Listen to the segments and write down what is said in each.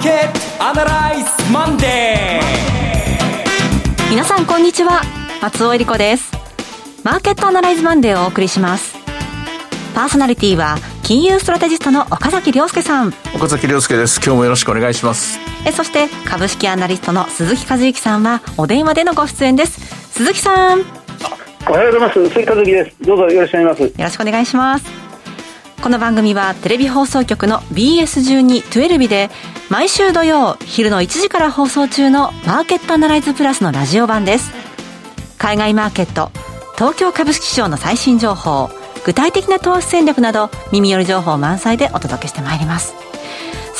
ーケットアナライズマンデー。皆さんこんにちは。松尾英里子です。マーケットアナライズマンデーをお送りします。パーソナリティは金融ストラテジストの岡崎良介さん。岡崎良介です。今日もよろしくお願いします。えそして株式アナリストの鈴木一之さんはお電話でのご出演です。鈴木さん。おはようございます。鈴木一之です。どうぞよろしくお願いします。よろしくお願いしますこの番組はテレビ放送局の BS12-12 で毎週土曜昼の1時から放送中のマーケットアナライズプラスのラジオ版です。海外マーケット東京株式市場の最新情報具体的な投資戦略など耳寄り情報満載でお届けしてまいります。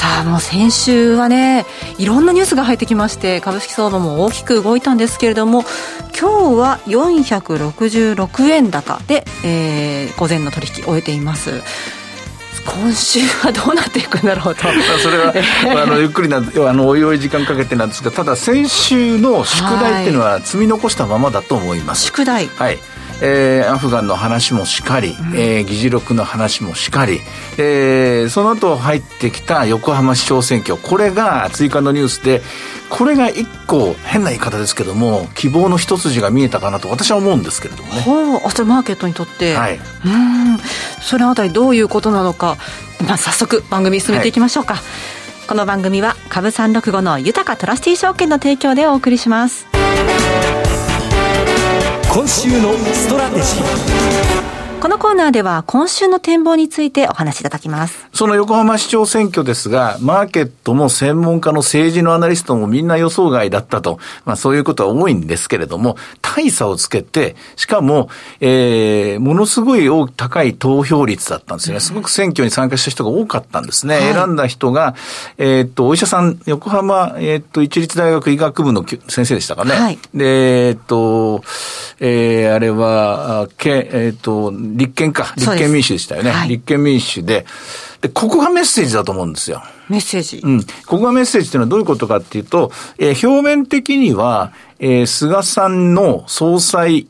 さあもう先週はねいろんなニュースが入ってきまして株式相場も大きく動いたんですけれども今日は466円高で、えー、午前の取引終えています。今週はどうなっていくんだろうと。それは、あのゆっくりなあのおいおい時間かけてなんですがただ先週の宿題っていうのは積み残したままだと思います。宿題。はいえー、アフガンの話もしかり、うん、えー、議事録の話もしかり、えー、その後入ってきた横浜市長選挙、これが追加のニュースで、これが一個、変な言い方ですけども、希望の一筋が見えたかなと私は思うんですけれどもね。ほう、それマーケットにとって。はい。うん。それあたりどういうことなのか、まあ、早速番組進めていきましょうか。はい、この番組は株365の豊かトラスティー証券の提供でお送りします。今週のストラテジー。このコーナーでは今週の展望についてお話しいただきます。その横浜市長選挙ですが、マーケットも専門家の政治のアナリストもみんな予想外だったと、まあそういうことは多いんですけれども、大差をつけて、しかも、えー、ものすごい高い投票率だったんですよね。すごく選挙に参加した人が多かったんですね。はい、選んだ人が、えー、っと、お医者さん、横浜、えー、っと、一律大学医学部の先生でしたかね。はい、で、えー、っと、えー、あれは、けえっと、立憲か。立憲民主でしたよね。はい、立憲民主で。で、ここがメッセージだと思うんですよ。メッセージうん。ここがメッセージっていうのはどういうことかっていうと、えー、表面的には、えー、菅さんの総裁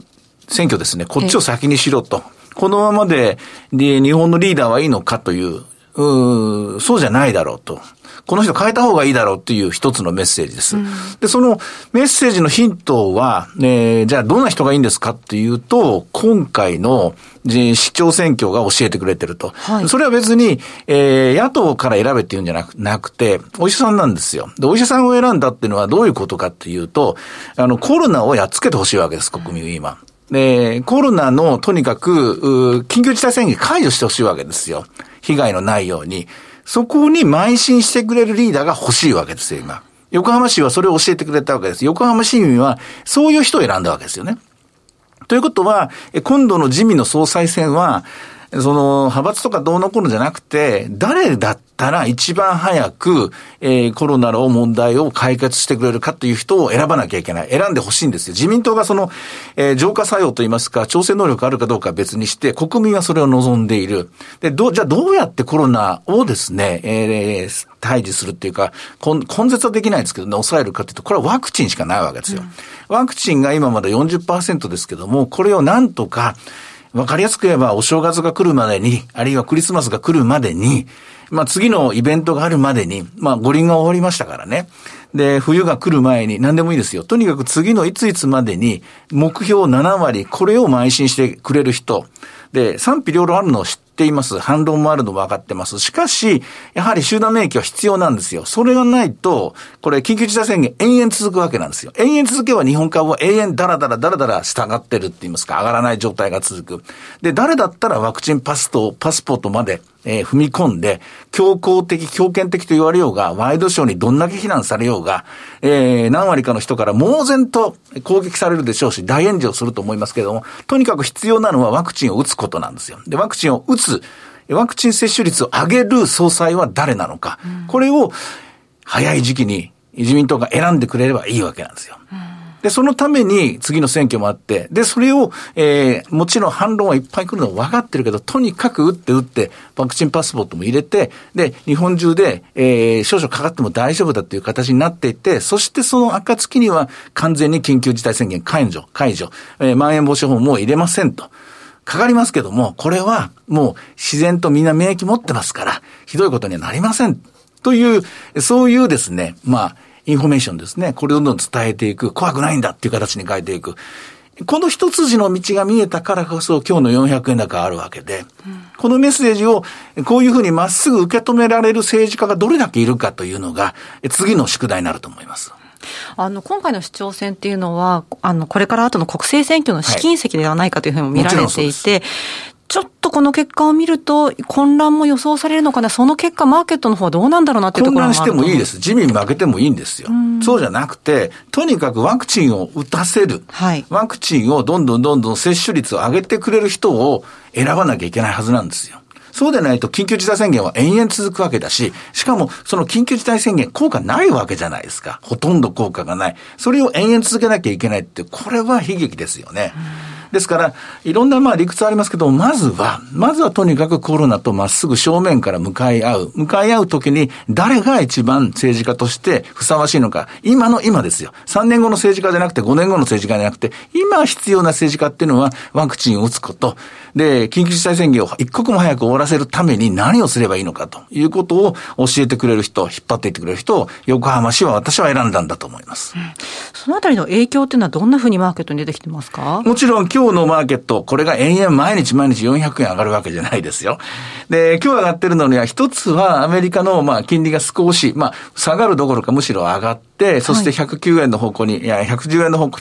選挙ですね。こっちを先にしろと。このままでで日本のリーダーはいいのかという、うそうじゃないだろうと。この人変えた方がいいだろうっていう一つのメッセージです。うん、で、そのメッセージのヒントは、えー、じゃあどんな人がいいんですかっていうと、今回の市長選挙が教えてくれてると。はい、それは別に、えー、野党から選べっていうんじゃなくて、お医者さんなんですよ。で、お医者さんを選んだっていうのはどういうことかっていうと、あの、コロナをやっつけてほしいわけです、国民は今。で、コロナのとにかく、緊急事態宣言解除してほしいわけですよ。被害のないように。そこに邁進してくれるリーダーが欲しいわけですよ、今。横浜市はそれを教えてくれたわけです。横浜市民はそういう人を選んだわけですよね。ということは、今度の自民の総裁選は、その、派閥とかどうのこうのじゃなくて、誰だったら一番早く、えー、コロナの問題を解決してくれるかという人を選ばなきゃいけない。選んでほしいんですよ。自民党がその、えー、浄化作用といいますか、調整能力あるかどうかは別にして、国民はそれを望んでいる。で、ど、じゃあどうやってコロナをですね、えー、退治するっていうか、根絶はできないですけどね、抑えるかというと、これはワクチンしかないわけですよ。うん、ワクチンが今まだ40%ですけども、これをなんとか、わかりやすく言えば、お正月が来るまでに、あるいはクリスマスが来るまでに、まあ次のイベントがあるまでに、まあ五輪が終わりましたからね。で、冬が来る前に何でもいいですよ。とにかく次のいついつまでに目標7割、これを邁進してくれる人。で、賛否両論あるのを知っています。反論もあるの分かってます。しかし、やはり集団免疫は必要なんですよ。それがないと、これ緊急事態宣言延々続くわけなんですよ。延々続けば日本株は永遠ダラダラダラダラ従ってるって言いますか、上がらない状態が続く。で、誰だったらワクチンパスと、パスポートまでえー、踏み込んで、強硬的、強権的と言われようが、ワイドショーにどんだけ非難されようが、えー、何割かの人から猛然と攻撃されるでしょうし、大炎上すると思いますけれども、とにかく必要なのはワクチンを打つことなんですよ。で、ワクチンを打つ、ワクチン接種率を上げる総裁は誰なのか。うん、これを、早い時期に自民党が選んでくれればいいわけなんですよ。うんで、そのために次の選挙もあって、で、それを、えー、もちろん反論はいっぱい来るの分かってるけど、とにかく打って打って、ワクチンパスポートも入れて、で、日本中で、えー、少々かかっても大丈夫だという形になっていて、そしてその暁には完全に緊急事態宣言解除、解除、えー、まん延防止法も入れませんと。かかりますけども、これはもう自然とみんな免疫持ってますから、ひどいことにはなりません。という、そういうですね、まあ、インフォメーションですね。これをどんどん伝えていく。怖くないんだっていう形に変えていく。この一筋の道が見えたからこそ今日の400円高あるわけで、このメッセージをこういうふうにまっすぐ受け止められる政治家がどれだけいるかというのが、次の宿題になると思います。あの、今回の市長選っていうのは、あの、これから後の国政選挙の試金石ではないかというふうにも見られていて、はいちょっとこの結果を見ると、混乱も予想されるのかな、その結果、マーケットの方はどうなんだろうなっていうところ混乱してもいいです。自民負けてもいいんですよ。うそうじゃなくて、とにかくワクチンを打たせる。はい、ワクチンをどんどんどんどん接種率を上げてくれる人を選ばなきゃいけないはずなんですよ。そうでないと緊急事態宣言は延々続くわけだし、しかもその緊急事態宣言効果ないわけじゃないですか。ほとんど効果がない。それを延々続けなきゃいけないって、これは悲劇ですよね。うんですから、いろんなまあ理屈ありますけど、まずは、まずはとにかくコロナとまっすぐ正面から向かい合う。向かい合うときに、誰が一番政治家としてふさわしいのか。今の今ですよ。3年後の政治家じゃなくて、5年後の政治家じゃなくて、今必要な政治家っていうのは、ワクチンを打つこと。で、緊急事態宣言を一刻も早く終わらせるために何をすればいいのかということを教えてくれる人、引っ張っていってくれる人を、横浜市は私は選んだんだと思います。うん、そのあたりの影響っていうのはどんなふうにマーケットに出てきてますか？もちろん今日のマーケット、これが延々毎日毎日400円上がるわけじゃないですよ。で、今日上がってるのには一つはアメリカのまあ金利が少し、まあ下がるどころかむしろ上がって、そして109円の方向に、いや、110円の方向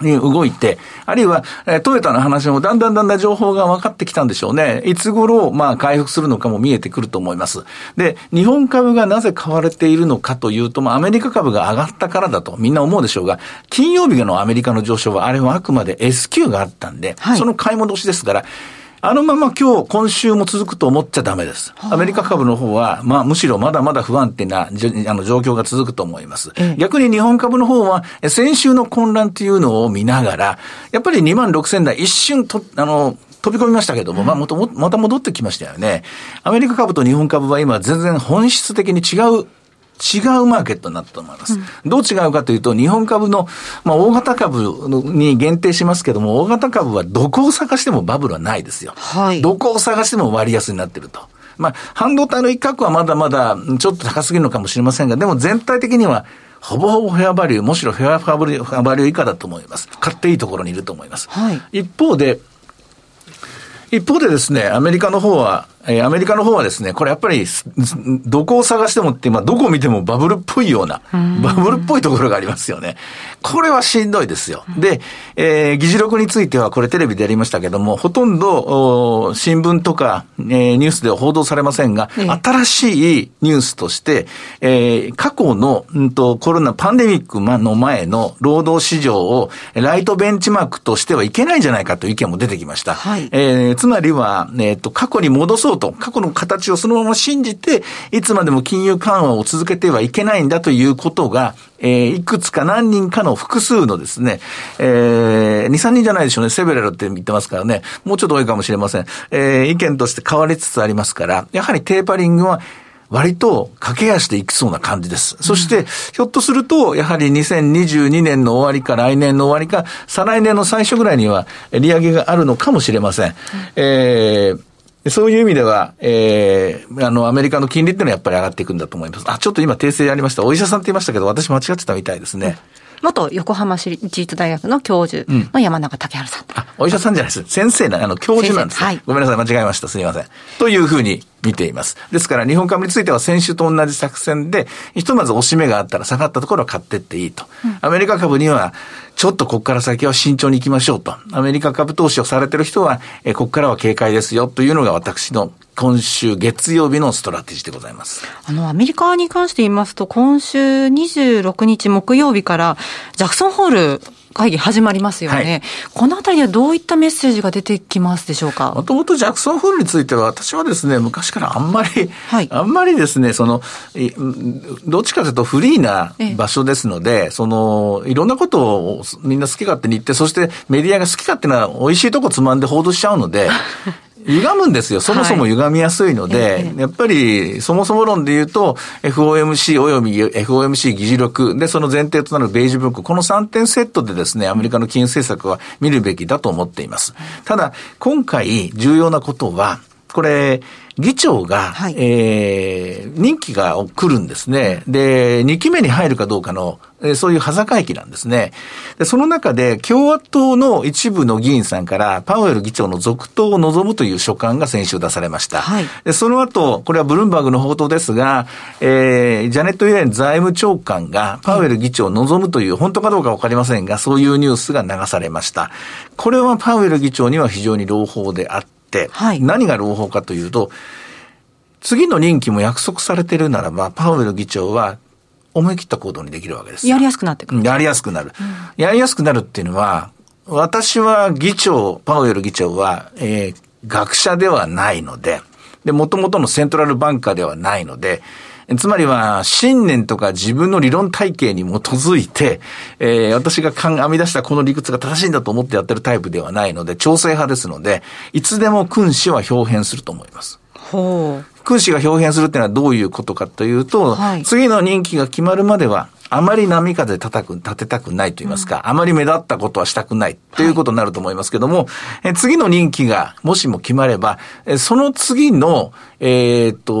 に動いて、あるいは、えトヨタの話もだんだんだんだん情報が分かってきたんでしょうね。いつ頃、まあ、回復するのかも見えてくると思います。で、日本株がなぜ買われているのかというと、まあ、アメリカ株が上がったからだとみんな思うでしょうが、金曜日のアメリカの上昇は、あれはあくまで S q があったんで、はい、その買い戻しですから、あのまま今日、今週も続くと思っちゃダメです。アメリカ株の方は、まあむしろまだまだ不安定なあの状況が続くと思います。逆に日本株の方は、先週の混乱っていうのを見ながら、やっぱり2万6千台一瞬と、あの、飛び込みましたけども、まあ、また、また戻ってきましたよね。アメリカ株と日本株は今全然本質的に違う違うマーケットになったと思います。うん、どう違うかというと、日本株の、まあ、大型株に限定しますけども、大型株はどこを探してもバブルはないですよ。はい。どこを探しても割安になってると。まあ、半導体の一角はまだまだちょっと高すぎるのかもしれませんが、でも全体的には、ほぼほぼフェアバリュー、むしろフェアフェアバリュー以下だと思います。買っていいところにいると思います。はい、一方で、一方でですね、アメリカの方は、えー、アメリカの方はですね、これやっぱり、どこを探してもって、まあ、どこを見てもバブルっぽいような、バブルっぽいところがありますよね。これはしんどいですよ。で、えー、議事録については、これテレビでやりましたけども、ほとんど、新聞とか、えー、ニュースでは報道されませんが、新しいニュースとして、えー、過去の、うんと、コロナ、パンデミックの前の労働市場を、ライトベンチマークとしてはいけないんじゃないかという意見も出てきました。はい、えー、つまりは、えっ、ー、と、過去に戻そうそうと、過去の形をそのまま信じて、いつまでも金融緩和を続けてはいけないんだということが、えー、いくつか何人かの複数のですね、えー、2、3人じゃないでしょうね、セベレルって言ってますからね、もうちょっと多いかもしれません。えー、意見として変わりつつありますから、やはりテーパリングは、割と駆け足でいきそうな感じです。そして、ひょっとすると、やはり2022年の終わりか来年の終わりか、再来年の最初ぐらいには利上げがあるのかもしれません。えーそういう意味では、えー、あの、アメリカの金利っていうのはやっぱり上がっていくんだと思います。あ、ちょっと今訂正ありました。お医者さんって言いましたけど、私間違ってたみたいですね。元横浜市立大学の教授の山中竹原さん。うん、あ、お医者さんじゃないです。先生な、あの、教授なんです。はい。ごめんなさい、間違えました。すみません。というふうに見ています。ですから、日本株については先週と同じ作戦で、ひとまず押し目があったら下がったところは買ってっていいと。うん、アメリカ株には、ちょっとここから先は慎重に行きましょうと。アメリカ株投資をされてる人は、えここからは警戒ですよというのが私の今週月曜日のストラテジーでございます。あの、アメリカに関して言いますと、今週26日木曜日から、ジャクソンホール会議始まりますよね、はい、このあたりはどういったメッセージが出てきますでしょうか？もともとジャクソンホールについては、私はですね、昔からあんまり、はい、あんまりですね、その、どっちかというとフリーな場所ですので、その、いろんなことをみんな好き勝手に言って、そしてメディアが好き勝手な美味しいとこつまんで報道しちゃうので、歪むんですよ。そもそも歪みやすいので、はい、やっぱり、そもそも論で言うと、FOMC 及び FOMC 議事録で、その前提となるベージュ文庫、この3点セットでですね、アメリカの金融政策は見るべきだと思っています。ただ、今回重要なことは、これ、議長が、はいえー、任期が来るんですね。で、2期目に入るかどうかの、えーそういう端境期なんですね。で、その中で共和党の一部の議員さんから、パウエル議長の続投を望むという書簡が先週出されました。はいで、その後、これはブルームバーグの報道ですが、えー、ジャネット・イエレン財務長官がパウエル議長を望むという、本当かどうかわかりませんが、そういうニュースが流されました。これはパウエル議長には非常に朗報であって、はい何が朗報かというと、次の任期も約束されているならば、パウエル議長は思い切った行動にできるわけですよ。やりやすくなってくる。やりやすくなる。やりやすくなるっていうのは、私は議長、パウエル議長は、えー学者ではないので、で、元々のセントラルバンカーではないので、つまりは、信念とか自分の理論体系に基づいて、えー私が編み出したこの理屈が正しいんだと思ってやってるタイプではないので、調整派ですので、いつでも君子は表変すると思います。ほう。君子が表現するっていうのはどういうことかというと、はい次の任期が決まるまでは、あまり波風叩く、立てたくないと言いますか、あまり目立ったことはしたくないということになると思いますけども、え次の任期がもしも決まれば、えその次の、えーっと、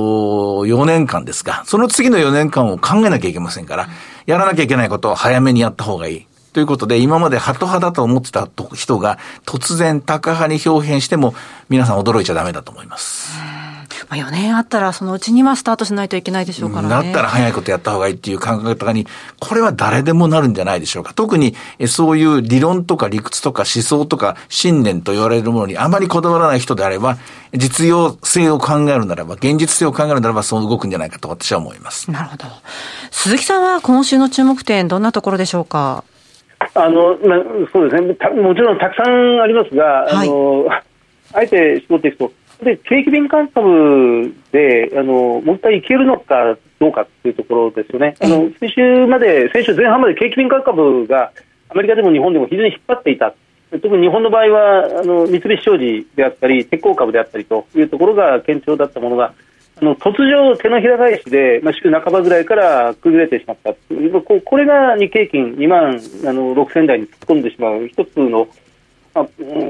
4年間ですか、その次の4年間を考えなきゃいけませんから、やらなきゃいけないことを早めにやった方がいい。ということで、今までハト派だと思ってた人が突然タカ派に表変しても、皆さん驚いちゃダメだと思います。まあ、4年あったら、そのうちにはスタートしないといけないでしょうからね。だったら早いことやった方がいいっていう考え方に、これは誰でもなるんじゃないでしょうか。特に、えそういう理論とか理屈とか思想とか信念と言われるものにあまりこだわらない人であれば、実用性を考えるならば、現実性を考えるならば、そう動くんじゃないかと私は思います。なるほど。鈴木さんは今週の注目点、どんなところでしょうか？あの、まあ、そうですね。たもちろんたくさんありますが、あの、あえて絞っていくと、で、景気敏感株で、あの、もう一回いけるのかどうかっていうところですよね。あの、先週まで、先週前半まで景気敏感株がアメリカでも日本でも非常に引っ張っていた。特に日本の場合は、あの、三菱商事であったり、鉄鋼株であったりというところが堅調だったものが、あの突如、手のひら返しで、まあ、週半ばぐらいから崩れてしまったこれが日経金2万あの6000台に突っ込んでしまう一つの、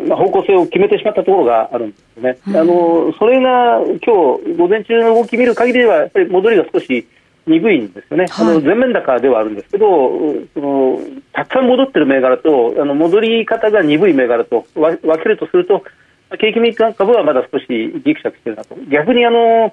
まあ方向性を決めてしまったところがあるんですよね。あのそれが今日午前中の動き見る限りではやっぱり戻りが少し鈍いんですよね、はい。あの全面高ではあるんですけど、そのたくさん戻ってる銘柄と、あの戻り方が鈍い銘柄とわ分けるとすると、景気敏感株はまだ少しギクシャクしてるなと。逆にあの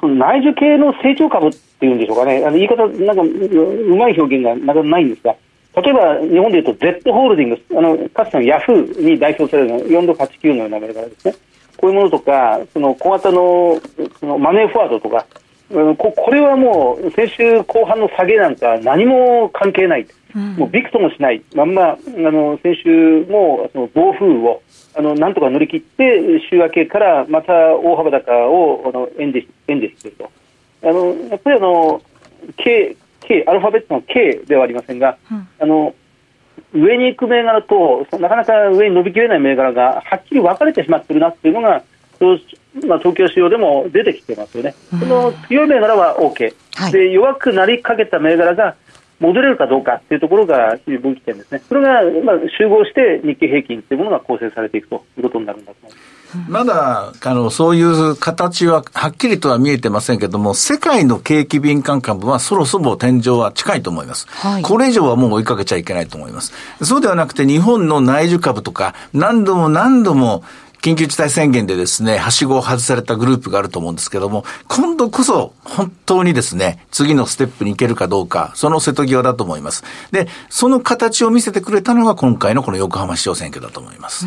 その内需系の成長株っていうんでしょうかね、あの言い方、なんかううまい表現がなかなかないんですが、例えば日本でいうと Z ホールディングス、あのかつてのヤフーに代表されるの4689のような銘柄ですね、こういうものとか、その小型のそのマネーフォワードとか、うんここれはもう先週後半の下げなんか何も関係ない、もうびくともしない、まんまあの先週もその暴風雨をあのなんとか乗り切って、週明けからまた大幅高をあの演じ演じしていると。あのやっぱりあの K, K、アルファベットの K ではありませんが、あの上に行く銘柄と、なかなか上に伸びきれない銘柄がはっきり分かれてしまっているなっていうのが、まあ、東京市場でも出てきてますよね。その強い銘柄は OK、はい。で弱くなりかけた銘柄が戻れるかどうかっていうところが分岐点ですね。それが、まあ、集合して日経平均というものが構成されていくということになるんだと思います。まだ、あの、そういう形ははっきりとは見えてませんけども、世界の景気敏感株はそろそろ天井は近いと思います。はいこれ以上はもう追いかけちゃいけないと思います。そうではなくて日本の内需株とか、何度も何度も緊急事態宣言でですね、はしごを外されたグループがあると思うんですけども、今度こそ本当にですね、次のステップに行けるかどうか、その瀬戸際だと思います。で、その形を見せてくれたのが今回のこの横浜市長選挙だと思います。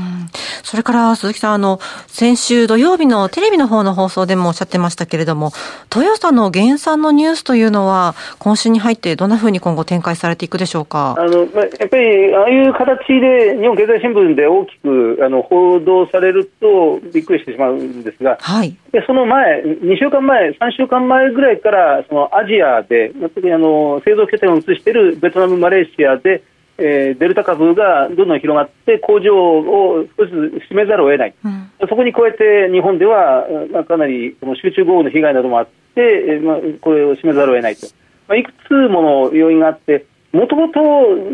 それから鈴木さん、あの、先週土曜日のテレビの方の放送でもおっしゃってましたけれども、トヨタの減産のニュースというのは、今週に入ってどんなふうに今後展開されていくでしょうか？あのまあ、やっぱりああいう形で日本経済新聞で大きくあの報道されるとびっくりしてしまうんですが、はい。でその前、2週間前、3週間前ぐらいからそのアジアで、まあ特にあの製造拠点を移しているベトナム、マレーシアで、えーデルタ株がどんどん広がって工場を少しずつ閉めざるを得ない、うん。そこに加えて日本では、まあ、かなりその集中豪雨の被害などもあって、えーまあ、これを閉めざるを得ないと、まあ、いくつもの要因があって、もともと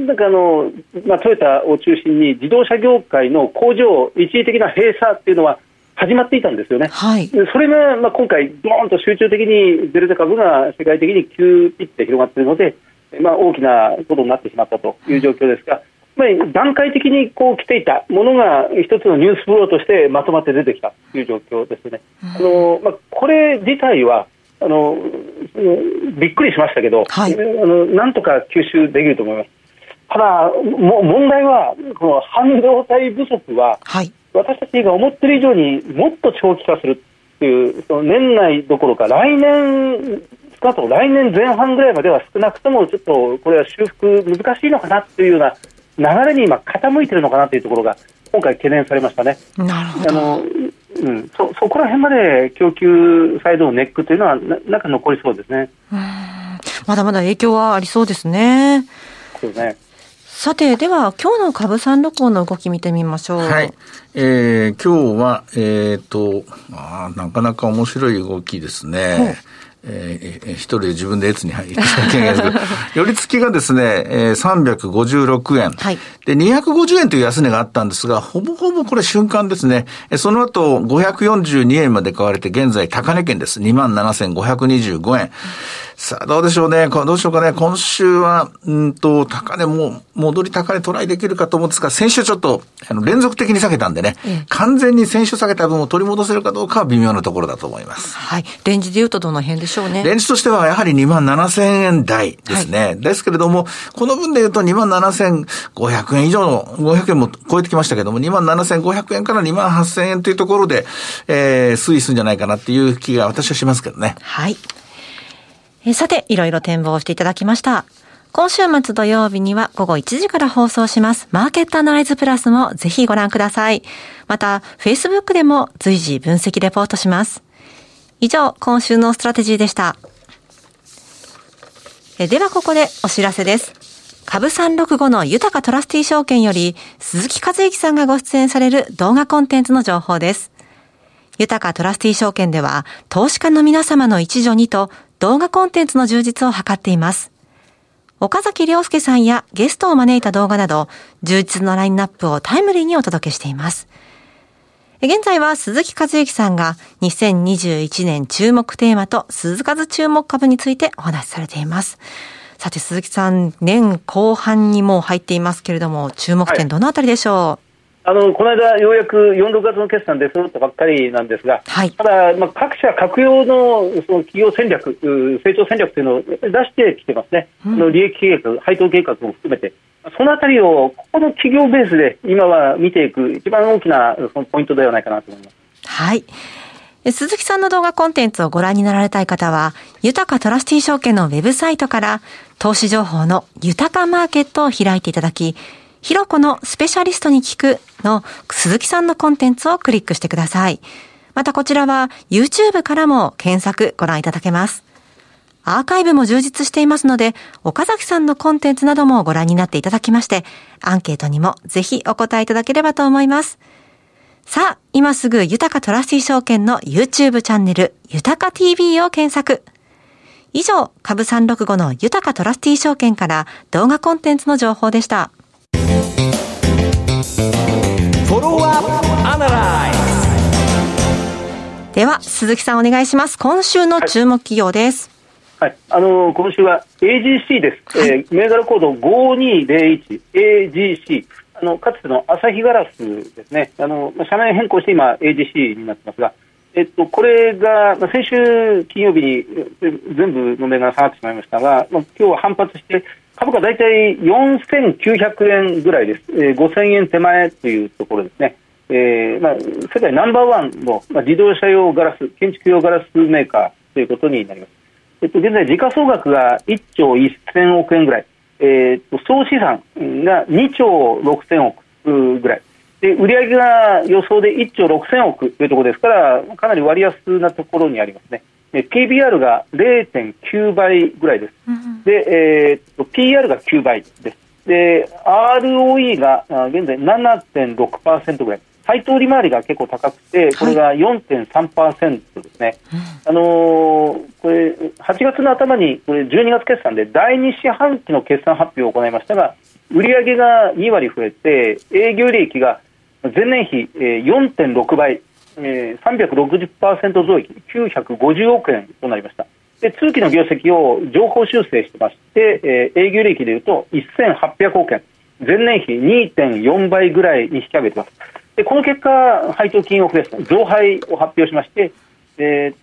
なんかあの、まあ、トヨタを中心に自動車業界の工場、一時的な閉鎖っていうのは、始まっていたんですよね。はい。でそれが、まあ、今回、ドーンと集中的にデルタ株が世界的に急ピッて広がっているので、まあ、大きなことになってしまったという状況ですが、まあ、段階的にこう来ていたものが一つのニュースフローとしてまとまって出てきたという状況ですね。あのまあ、これ自体はあのびっくりしましたけど、はいあのなんとか吸収できると思います。ただ、も問題は、この半導体不足は、はい。私たちが思っている以上にもっと長期化するっていう、その年内どころか来年、少なくとも来年前半ぐらいまでは少なくともちょっとこれは修復難しいのかなっていうような流れに今傾いてるのかなというところが今回懸念されましたね。なるほど。あのうん、そそこら辺まで供給サイドのネックというのはななんか残りそうですね。まだまだ影響はありそうですね。そうですね。さて、では、今日の株三六五の動き見てみましょう。はい。えー、今日は、えっ、と、あーなかなか面白い動きですね。えーえー一人で自分で列に入ってなきゃいけないですけど、寄り付きがですね、えー、356円。はいで、250円という安値があったんですが、ほぼほぼこれ瞬間ですね。えーその後、542円まで買われて、現在高値圏です。27,525円。さあ、どうでしょうね。こどうしようかね。今週は、うんと、高値も、戻り高値トライできるかと思うんですが、先週ちょっと、あの、連続的に下げたんでね、ええ完全に先週下げた分を取り戻せるかどうかは微妙なところだと思います。はい。レンジで言うとどの辺でしょうね。レンジとしてはやはり2万7000円台ですね。ですけれども、この分で言うと2万7500円以上の、500円も超えてきましたけども、2万7500円から2万8000円というところで、えー、推移するんじゃないかなっていう気が私はしますけどね。はい。えーさて、いろいろ展望していただきました。今週末土曜日には午後1時から放送します。マーケットアナライズプラスもぜひご覧ください。また、Facebook でも随時分析レポートします。以上、今週のストラテジーでした。えではここでお知らせです。株365の豊トラスティ証券より鈴木一之さんがご出演される動画コンテンツの情報です。豊トラスティ証券では投資家の皆様の一助にと動画コンテンツの充実を図っています。岡崎良介さんやゲストを招いた動画など充実のラインナップをタイムリーにお届けしています。現在は鈴木和之さんが2021年注目テーマと鈴数注目株についてお話しされています。さて鈴木さん、年後半にもう入っていますけれども、注目点どのあたりでしょあのこの間、ようやく4、6月の決算で揃ったばっかりなんですが、はい。ただ、まあ、各社、各用のその企業戦略、う成長戦略というのを出してきてますね、あの利益計画、配当計画も含めて、そのあたりをここの企業ベースで今は見ていく、一番大きなそのポイントではないかなと思います。はい。鈴木さんの動画コンテンツをご覧になられたい方は、豊かトラスティー証券のウェブサイトから、投資情報の豊かマーケットを開いていただき、ひろこのスペシャリストに聞くの鈴木さんのコンテンツをクリックしてください。またこちらは YouTube からも検索ご覧いただけます。アーカイブも充実していますので、岡崎さんのコンテンツなどもご覧になっていただきまして、アンケートにもぜひお答えいただければと思います。さあ、今すぐ豊かトラスティ証券の YouTube チャンネル、豊か TV を検索。以上、株365の豊かトラスティ証券から動画コンテンツの情報でした。では、鈴木さんお願いします。今週の注目企業です。はい、あの今週は AGC です、えー銘柄コード 5201AGC あのかつてのアサヒガラスですね。あのまあ社名変更して今 AGC になってますが、えっと、これが、まあ、先週金曜日にえ全部の銘柄下がってしまいましたが、まあ、今日は反発して株価大体4900円ぐらいです、えー5000円手前というところですね。えーまあ、世界ナンバーワンの、まあ、自動車用ガラス、建築用ガラスメーカーということになります。えっと、現在、時価総額が1兆1000億円ぐらい、えーっと総資産が2兆6000億ぐらい、で売上が予想で1兆6000億というところですから、かなり割安なところにありますね。で PBR が0.9倍ぐらいです。で、えーっと PR が9倍です。で、ROE があ現在7.6%ぐらい。配当利回りが結構高くて、これが4.3%ですね。あのーこれ、8月の頭に、これ12月決算で第2四半期の決算発表を行いましたが、売上が2割増えて、営業利益が前年比えー4.6倍、えー、360%増益、950億円となりました。で通期の業績を情報修正してまして、えー、営業利益でいうと1800億円、前年比2.4倍ぐらいに引き上げています。でこの結果、配当金を増やす、増配を発表しまして、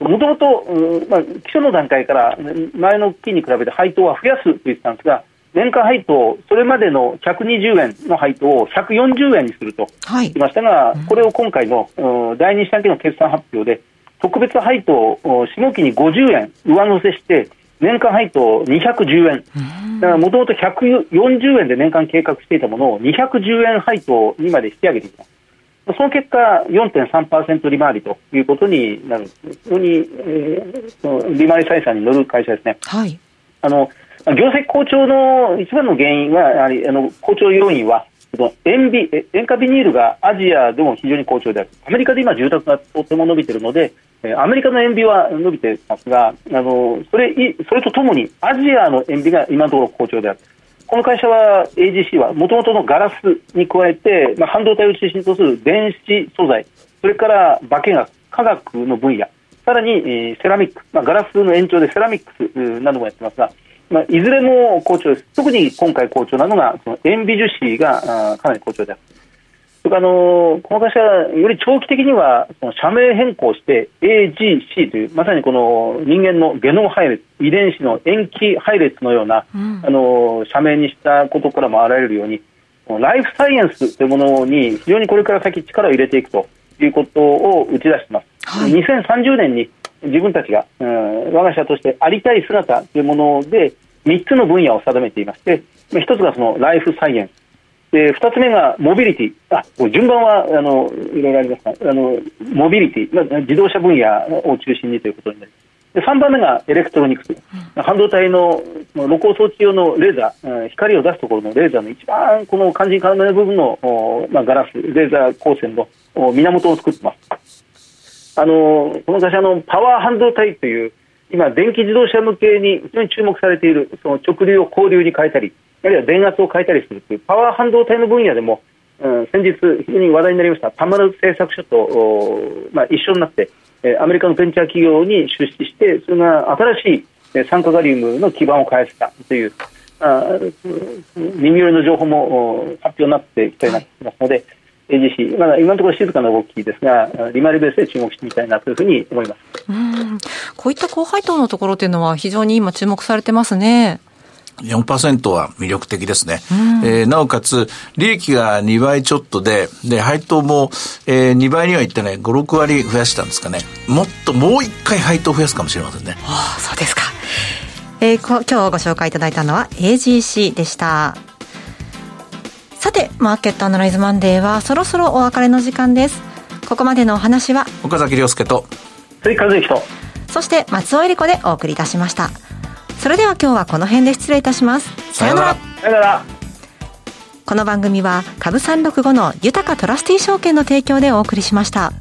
もともと、まあ、基礎の段階から前の期に比べて配当は増やすと言ってたんですが、年間配当、それまでの120円の配当を140円にすると言いましたが、はい、これを今回の第2四半期の決算発表で、特別配当、下期に50円上乗せして、年間配当210円、だからもともと140円で年間計画していたものを210円配当にまで引き上げています。その結果、4.3%利回りということになる、非常に、えー、利回り採算に乗る会社ですね。はい、あの業績好調の一番の原因は、やはりあの好調要因は、塩ビ塩化ビニールがアジアでも非常に好調である、アメリカで今、住宅がとても伸びているので、アメリカの塩ビは伸びていますが、あのそれそれとともにアジアの塩ビが今のところ好調である。この会社は AGC はもともとのガラスに加えて、まあ、半導体を中心とする電子素材、それから化学、化学の分野、さらに、えー、セラミック、まあ、ガラスの延長でセラミックスなどもやってますが、まあ、いずれも好調です。特に今回好調なのが、その塩ビ樹脂があかなり好調です。それからあのこの会社はより長期的にはその社名変更して AGC というまさにこの人間のゲノム配列遺伝子の塩基配列のような、うん、あの社名にしたことからもあられるようにライフサイエンスというものに非常にこれから先力を入れていくということを打ち出しています、はい、2030年に自分たちが、うん、我が社としてありたい姿というもので3つの分野を定めていまして1つがそのライフサイエンスで2つ目がモビリティ。あ順番はあのいろいろありますがあのモビリティ、まあ、自動車分野を中心にということになります。で3番目がエレクトロニクス、半導体の露光装置用のレーザー光を出すところのレーザーの一番この肝心要の部分の、まあ、ガラスレーザー光線の源を作ってます。あのこの会社のパワー半導体という今電気自動車向けに非常に注目されているその直流を交流に変えたりあるいは電圧を変えたりするというパワー半導体の分野でも、うん、先日、非常に話題になりました田丸製作所と、まあ、一緒になって、え、アメリカのベンチャー企業に出資してそれが新しい、酸化ガリウムの基盤を開発したというあ耳寄りの情報も発表になっていきたいなますので、AGC、まだ今のところ静かな動きですが、利回りベースで注目してみたいなというふうに思いますうんこういった高配当のところというのは、非常に今、注目されてますね。4%は魅力的ですね。うん、えー、なおかつ、利益が2倍ちょっとで、で、配当も、えー、2倍にはいってない5、6割増やしたんですかね。もっともう1回配当増やすかもしれませんね。ああ、そうですか。えー、今日ご紹介いただいたのは AGC でした。さて、マーケットアナライズマンデーはそろそろお別れの時間です。ここまでのお話は、岡崎亮介と、鈴木和之と、そして松尾恵理子でお送りいたしました。それでは今日はこの辺で失礼いたします。さよなら。さよなら。この番組は株三六五の豊かトラスティ証券の提供でお送りしました。